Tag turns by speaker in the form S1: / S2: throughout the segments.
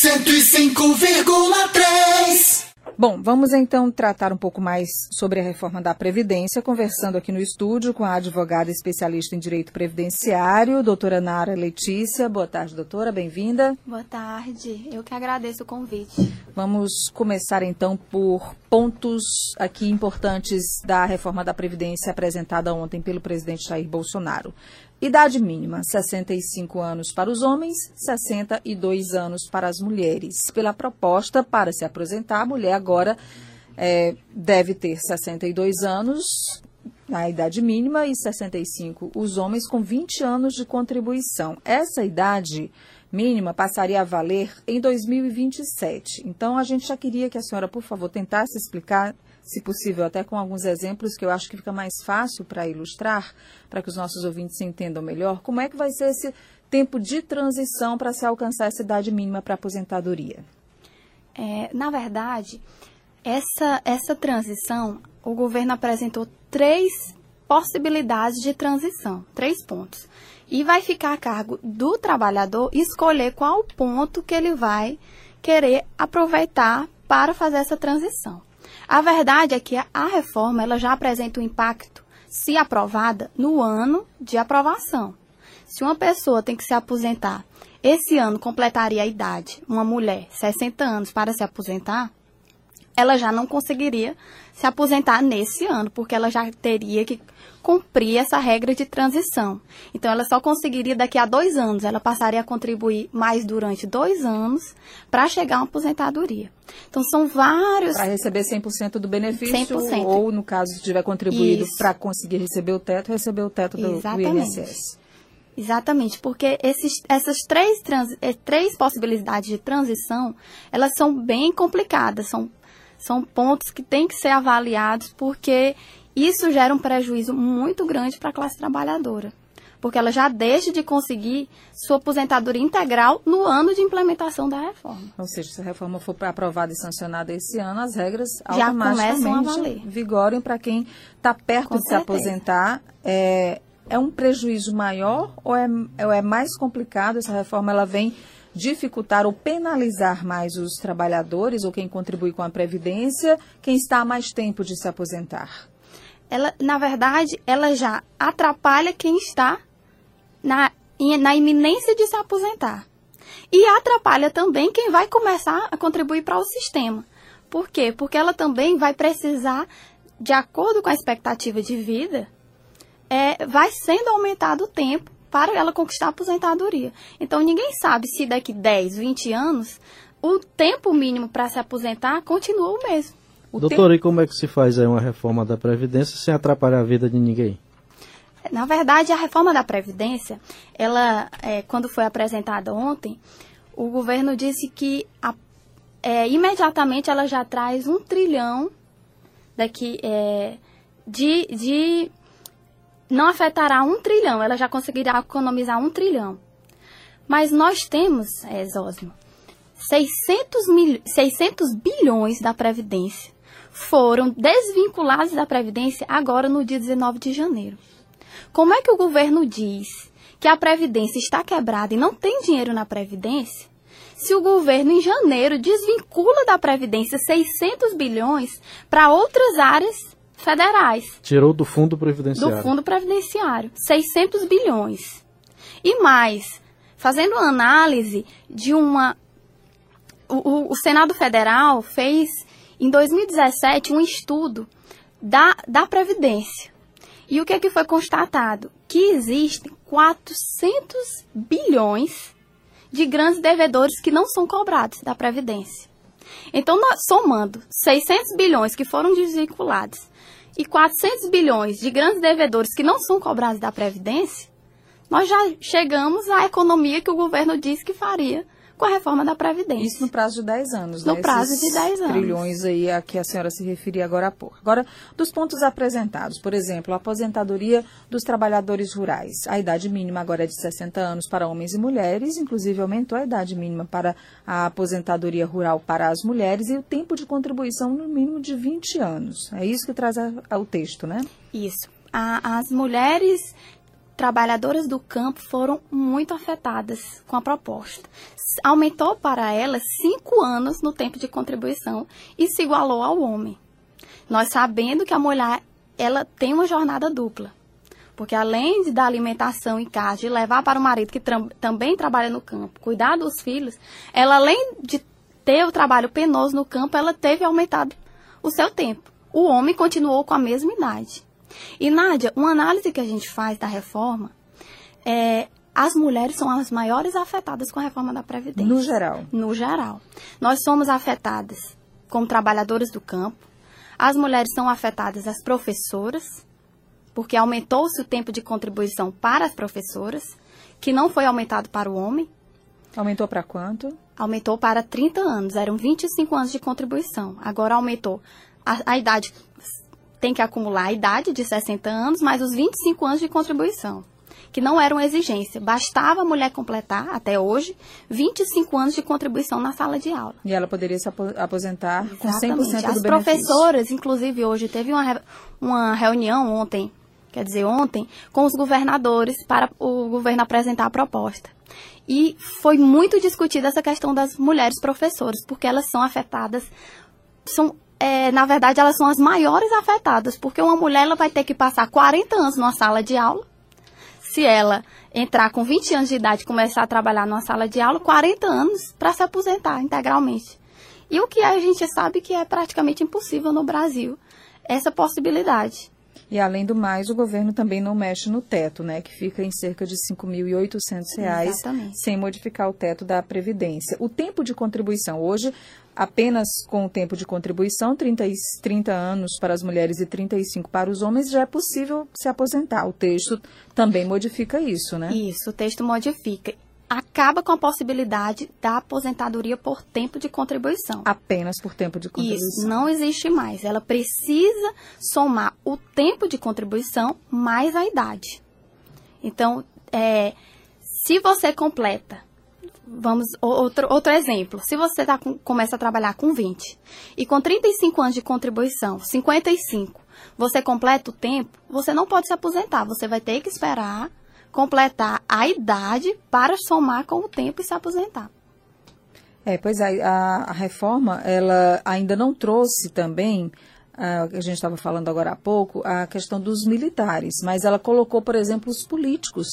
S1: 105,3.
S2: Bom, vamos então tratar um pouco mais sobre a reforma da Previdência, conversando aqui no estúdio com a advogada especialista em direito previdenciário, doutora Nara Letícia. Boa tarde, doutora, bem-vinda.
S3: Boa tarde, eu que agradeço o convite.
S2: Vamos começar então por pontos aqui importantes da reforma da Previdência apresentada ontem pelo presidente Jair Bolsonaro. Idade mínima: 65 anos para os homens, 62 anos para as mulheres. Pela proposta, para se aposentar, a mulher agora é, deve ter 62 anos, na idade mínima, e 65 os homens com 20 anos de contribuição. Essa idade mínima passaria a valer em 2027. Então, a gente já queria que a senhora, por favor, tentasse explicar se possível, até com alguns exemplos que eu acho que fica mais fácil para ilustrar, para que os nossos ouvintes entendam melhor, como é que vai ser esse tempo de transição para se alcançar essa idade mínima para aposentadoria?
S3: É, na verdade, essa, essa transição, o governo apresentou três possibilidades de transição, três pontos. E vai ficar a cargo do trabalhador escolher qual ponto que ele vai querer aproveitar para fazer essa transição. A verdade é que a reforma ela já apresenta um impacto, se aprovada, no ano de aprovação. Se uma pessoa tem que se aposentar, esse ano completaria a idade, uma mulher, 60 anos, para se aposentar, ela já não conseguiria se aposentar nesse ano, porque ela já teria que cumprir essa regra de transição. Então, ela só conseguiria daqui a dois anos, ela passaria a contribuir mais durante dois anos para chegar a uma aposentadoria. Então, são vários.
S2: Para receber 100% do benefício, 100%. ou no caso, se tiver contribuído para conseguir receber o teto, receber o teto do, do INSS.
S3: Exatamente, porque esses, essas três, trans, eh, três possibilidades de transição, elas são bem complicadas, são são pontos que têm que ser avaliados porque isso gera um prejuízo muito grande para a classe trabalhadora. Porque ela já deixa de conseguir sua aposentadoria integral no ano de implementação da reforma.
S2: Ou seja, se a reforma for aprovada e sancionada esse ano, as regras
S3: já automaticamente
S2: vigorem para quem está perto Com de certeza. se aposentar. É, é um prejuízo maior ou é, ou é mais complicado? Essa reforma ela vem dificultar ou penalizar mais os trabalhadores ou quem contribui com a Previdência, quem está há mais tempo de se aposentar?
S3: Ela, na verdade, ela já atrapalha quem está na, na iminência de se aposentar. E atrapalha também quem vai começar a contribuir para o sistema. Por quê? Porque ela também vai precisar, de acordo com a expectativa de vida, é, vai sendo aumentado o tempo para ela conquistar a aposentadoria. Então, ninguém sabe se daqui 10, 20 anos, o tempo mínimo para se aposentar continua o mesmo.
S4: O Doutora, tempo... e como é que se faz aí uma reforma da Previdência sem atrapalhar a vida de ninguém?
S3: Na verdade, a reforma da Previdência, ela, é, quando foi apresentada ontem, o governo disse que a, é, imediatamente ela já traz um trilhão daqui é, de, de não afetará um trilhão, ela já conseguirá economizar um trilhão. Mas nós temos, é, Zósimo, 600, mil, 600 bilhões da Previdência foram desvinculados da Previdência agora no dia 19 de janeiro. Como é que o governo diz que a Previdência está quebrada e não tem dinheiro na Previdência, se o governo em janeiro desvincula da Previdência 600 bilhões para outras áreas federais.
S4: Tirou do fundo previdenciário.
S3: Do fundo previdenciário, 600 bilhões. E mais, fazendo análise de uma o, o, Senado Federal fez em 2017 um estudo da, da Previdência. E o que, é que foi constatado? Que existem 400 bilhões de grandes devedores que não são cobrados da Previdência. Então, nós, somando 600 bilhões que foram desvinculados e 400 bilhões de grandes devedores que não são cobrados da Previdência, nós já chegamos à economia que o governo disse que faria com a reforma da Previdência.
S2: Isso no prazo de 10 anos,
S3: No
S2: né?
S3: prazo
S2: Esses
S3: de 10 anos.
S2: trilhões aí a que a senhora se referia agora há pouco. Agora, dos pontos apresentados, por exemplo, a aposentadoria dos trabalhadores rurais. A idade mínima agora é de 60 anos para homens e mulheres, inclusive aumentou a idade mínima para a aposentadoria rural para as mulheres e o tempo de contribuição no mínimo de 20 anos. É isso que traz a, a, o texto, né?
S3: Isso. A, as mulheres trabalhadoras do campo foram muito afetadas com a proposta. Aumentou para elas cinco anos no tempo de contribuição e se igualou ao homem. Nós sabendo que a mulher ela tem uma jornada dupla. Porque além de dar alimentação em casa, de levar para o marido que também trabalha no campo, cuidar dos filhos, ela além de ter o trabalho penoso no campo, ela teve aumentado o seu tempo. O homem continuou com a mesma idade. E Nádia, uma análise que a gente faz da reforma é as mulheres são as maiores afetadas com a reforma da Previdência.
S2: No geral.
S3: No geral. Nós somos afetadas como trabalhadoras do campo. As mulheres são afetadas as professoras, porque aumentou-se o tempo de contribuição para as professoras, que não foi aumentado para o homem.
S2: Aumentou para quanto?
S3: Aumentou para 30 anos, eram 25 anos de contribuição. Agora aumentou a, a idade, tem que acumular a idade de 60 anos, mais os 25 anos de contribuição, que não era uma exigência. Bastava a mulher completar, até hoje, 25 anos de contribuição na sala de aula.
S2: E ela poderia se aposentar Exatamente. com 100% do
S3: As
S2: benefício.
S3: professoras, inclusive hoje, teve uma, uma reunião ontem quer dizer, ontem, com os governadores para o governo apresentar a proposta. E foi muito discutida essa questão das mulheres professoras, porque elas são afetadas, são, é, na verdade, elas são as maiores afetadas, porque uma mulher ela vai ter que passar 40 anos numa sala de aula. Se ela entrar com 20 anos de idade e começar a trabalhar numa sala de aula, 40 anos para se aposentar integralmente. E o que a gente sabe que é praticamente impossível no Brasil, essa possibilidade.
S2: E além do mais, o governo também não mexe no teto, né, que fica em cerca de R$ 5.800, sem modificar o teto da Previdência. O tempo de contribuição, hoje, apenas com o tempo de contribuição, 30, 30 anos para as mulheres e 35 para os homens, já é possível se aposentar. O texto também modifica isso, né?
S3: Isso, o texto modifica acaba com a possibilidade da aposentadoria por tempo de contribuição.
S2: Apenas por tempo de contribuição.
S3: Isso, não existe mais. Ela precisa somar o tempo de contribuição mais a idade. Então, é, se você completa, vamos, outro, outro exemplo, se você tá com, começa a trabalhar com 20 e com 35 anos de contribuição, 55, você completa o tempo, você não pode se aposentar, você vai ter que esperar completar a idade para somar com o tempo e se aposentar.
S2: É, pois é, a, a reforma, ela ainda não trouxe também, a, a gente estava falando agora há pouco, a questão dos militares, mas ela colocou, por exemplo, os políticos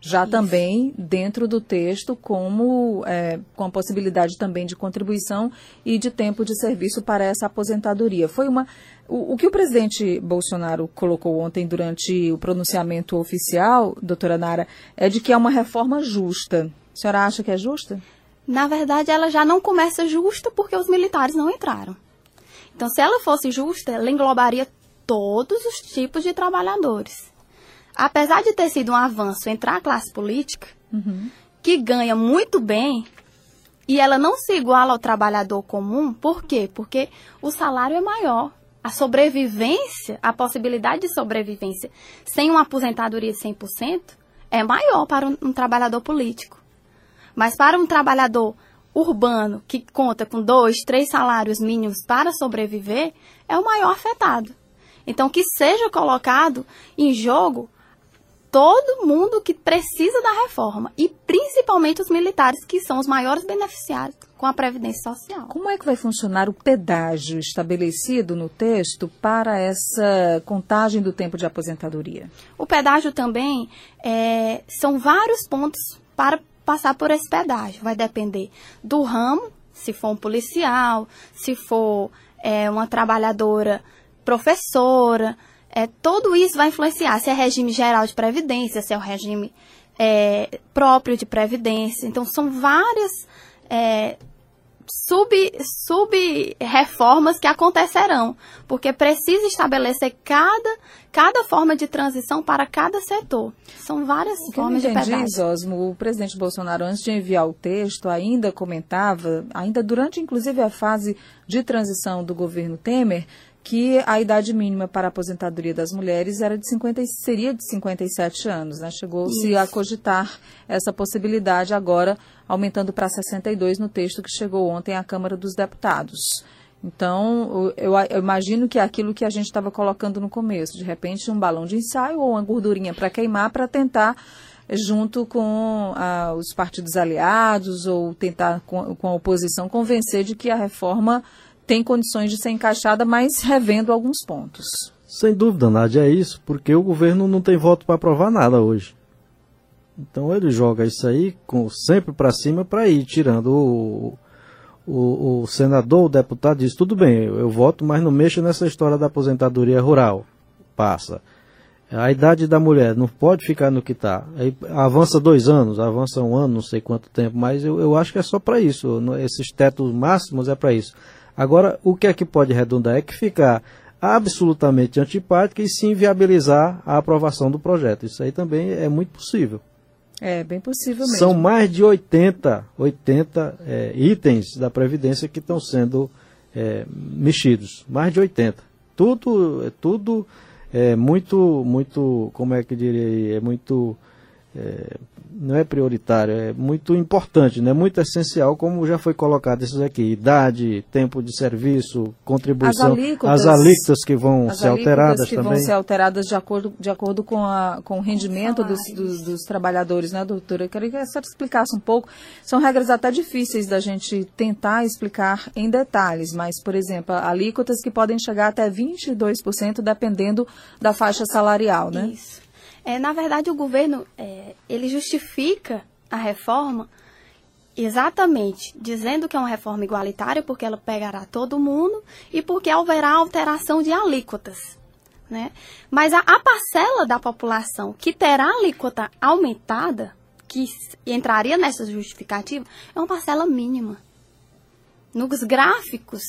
S2: já Isso. também dentro do texto como é, com a possibilidade também de contribuição e de tempo de serviço para essa aposentadoria. Foi uma o, o que o presidente Bolsonaro colocou ontem durante o pronunciamento oficial, doutora Nara, é de que é uma reforma justa. A senhora acha que é justa?
S3: Na verdade, ela já não começa justa porque os militares não entraram. Então, se ela fosse justa, ela englobaria todos os tipos de trabalhadores apesar de ter sido um avanço entrar a classe política, uhum. que ganha muito bem, e ela não se iguala ao trabalhador comum, por quê? Porque o salário é maior. A sobrevivência, a possibilidade de sobrevivência sem uma aposentadoria de 100% é maior para um, um trabalhador político. Mas para um trabalhador urbano que conta com dois, três salários mínimos para sobreviver, é o maior afetado. Então, que seja colocado em jogo todo mundo que precisa da reforma e principalmente os militares, que são os maiores beneficiários com a Previdência Social.
S2: Como é que vai funcionar o pedágio estabelecido no texto para essa contagem do tempo de aposentadoria?
S3: O pedágio também é, são vários pontos para passar por esse pedágio. Vai depender do ramo, se for um policial, se for é, uma trabalhadora professora, é, tudo isso vai influenciar se é regime geral de previdência, se é o regime é, próprio de previdência. Então, são várias é, sub-reformas sub que acontecerão, porque precisa estabelecer cada, cada forma de transição para cada setor. São várias
S2: o
S3: formas
S2: de
S3: pedágio.
S2: Osmo, o presidente Bolsonaro, antes de enviar o texto, ainda comentava, ainda durante inclusive a fase de transição do governo Temer, que a idade mínima para a aposentadoria das mulheres era de 50, seria de 57 anos. Né? Chegou-se a cogitar essa possibilidade agora, aumentando para 62 no texto que chegou ontem à Câmara dos Deputados. Então, eu, eu imagino que é aquilo que a gente estava colocando no começo, de repente um balão de ensaio ou uma gordurinha para queimar para tentar junto com ah, os partidos aliados ou tentar com, com, a oposição convencer de que a reforma tem condições de ser encaixada, mas revendo alguns pontos.
S4: Sem dúvida, Nádia, é isso, porque o governo não tem voto para aprovar nada hoje. Então ele joga isso aí com, sempre para cima para ir tirando o, o, o, senador, o deputado diz, tudo bem, eu, eu voto, mas não mexo nessa história da aposentadoria rural. Passa. A idade da mulher não pode ficar no que está. Avança dois anos, avança um ano, não sei quanto tempo, mas eu, eu acho que é só para isso. Esses tetos máximos é para isso. Agora, o que é que pode redundar é que ficar absolutamente antipática e se inviabilizar a aprovação do projeto. Isso aí também é muito possível.
S2: É, bem possível mesmo.
S4: São mais de 80, 80 é, itens da Previdência que estão sendo é, mexidos. Mais de 80. Tudo, tudo é muito, muito, como é que eu diria, é muito é, não é prioritário, é muito importante, né? muito essencial, como já foi colocado esses aqui, idade, tempo de serviço, contribuição,
S2: as alíquotas,
S4: as alíquotas que vão ser alteradas
S2: que
S4: também.
S2: vão ser alteradas de acordo, de acordo com, a, com o rendimento dos, dos, dos, trabalhadores, né, doutora? Eu queria que a senhora explicasse um pouco. São regras até difíceis da gente tentar explicar em detalhes, mas, por exemplo, alíquotas que podem chegar até 22%, dependendo da faixa salarial, né?
S3: Isso. É, na verdade, o governo é, ele justifica a reforma exatamente dizendo que é uma reforma igualitária porque ela pegará todo mundo e porque haverá alteração de alíquotas. Né? Mas a, a parcela da população que terá alíquota aumentada, que entraria nessa justificativa, é uma parcela mínima nos gráficos,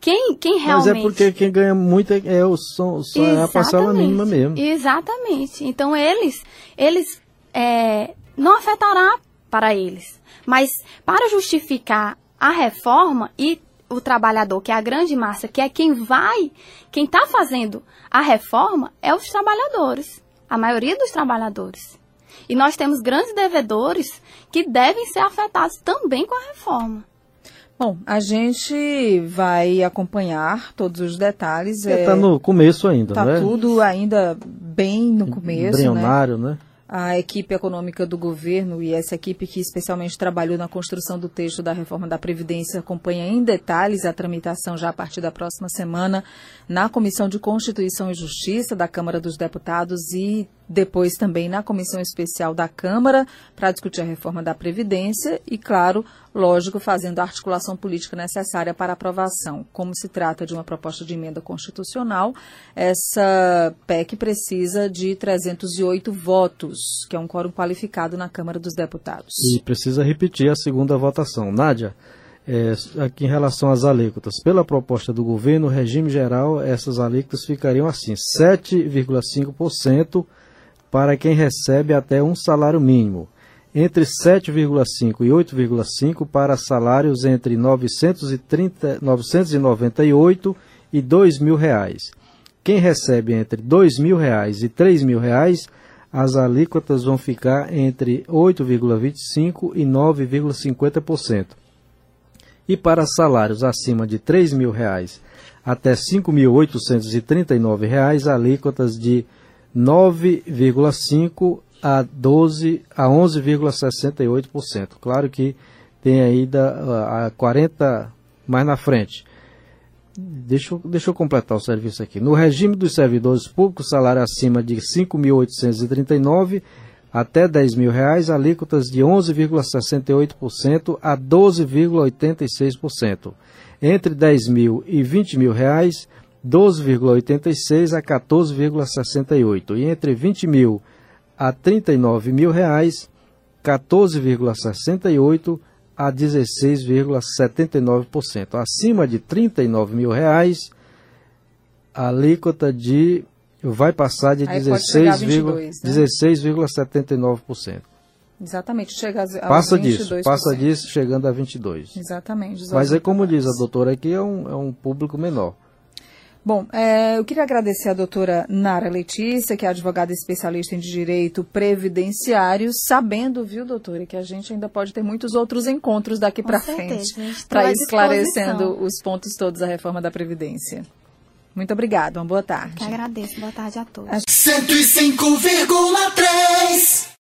S3: quem, quem realmente...
S4: Mas é porque quem ganha muito é, é o, só, só é a parcela mínima mesmo.
S3: Exatamente. Então, eles, eles é, não afetará para eles. Mas, para justificar a reforma e o trabalhador, que é a grande massa, que é quem vai, quem está fazendo a reforma, é os trabalhadores. A maioria dos trabalhadores. E nós temos grandes devedores que devem ser afetados também com a reforma.
S2: Bom, a gente vai acompanhar todos os detalhes.
S4: Está é, tá no começo ainda,
S2: tá
S4: né?
S2: Está tudo ainda bem no começo,
S4: Embrionário, né? né?
S2: A equipe econômica do governo e essa equipe que especialmente trabalhou na construção do texto da reforma da Previdência acompanha em detalhes a tramitação já a partir da próxima semana na Comissão de Constituição e Justiça da Câmara dos Deputados e depois também na comissão especial da Câmara para discutir a reforma da Previdência e, claro, lógico, fazendo a articulação política necessária para aprovação. Como se trata de uma proposta de emenda constitucional, essa PEC precisa de 308 votos, que é um quórum qualificado na Câmara dos Deputados.
S4: E precisa repetir a segunda votação. Nádia, é, aqui em relação às alíquotas, pela proposta do governo, regime geral, essas alíquotas ficariam assim: 7,5% para quem recebe até um salário mínimo, entre 7,5 e 8,5 para salários entre 930, 998 e 2 mil reais. Quem recebe entre 2 mil reais e 3 mil reais, as alíquotas vão ficar entre 8,25 e 9,50%. E para salários acima de 3 mil reais até R$ 5.839, alíquotas de 9,5 a 12 a 11,68%. Claro que tem ainda a 40 mais na frente. Deixa deixa eu completar o serviço aqui. No regime dos servidores públicos, salário acima de 5.839 até 10 mil reais, alíquotas de 11,68% a 12,86%. Entre R$ 10 mil e 20 mil reais, 12,86 a 14,68 e entre 20 mil a 39 mil reais 14,68 a 16,79%. Acima de 39 mil reais, a alíquota de vai passar de 16,79%. Né?
S2: Exatamente, chega a
S4: passa 22%. disso, passa disso chegando a 22.
S2: Exatamente.
S4: Mas é como diz a doutora aqui, é um, é um público menor.
S2: Bom, é, eu queria agradecer a doutora Nara Letícia, que é advogada especialista em direito previdenciário, sabendo, viu, doutora, que a gente ainda pode ter muitos outros encontros daqui para frente, para esclarecendo os pontos todos da reforma da Previdência. Muito obrigada, uma boa tarde.
S3: Eu agradeço, boa tarde a todos.
S1: 105,3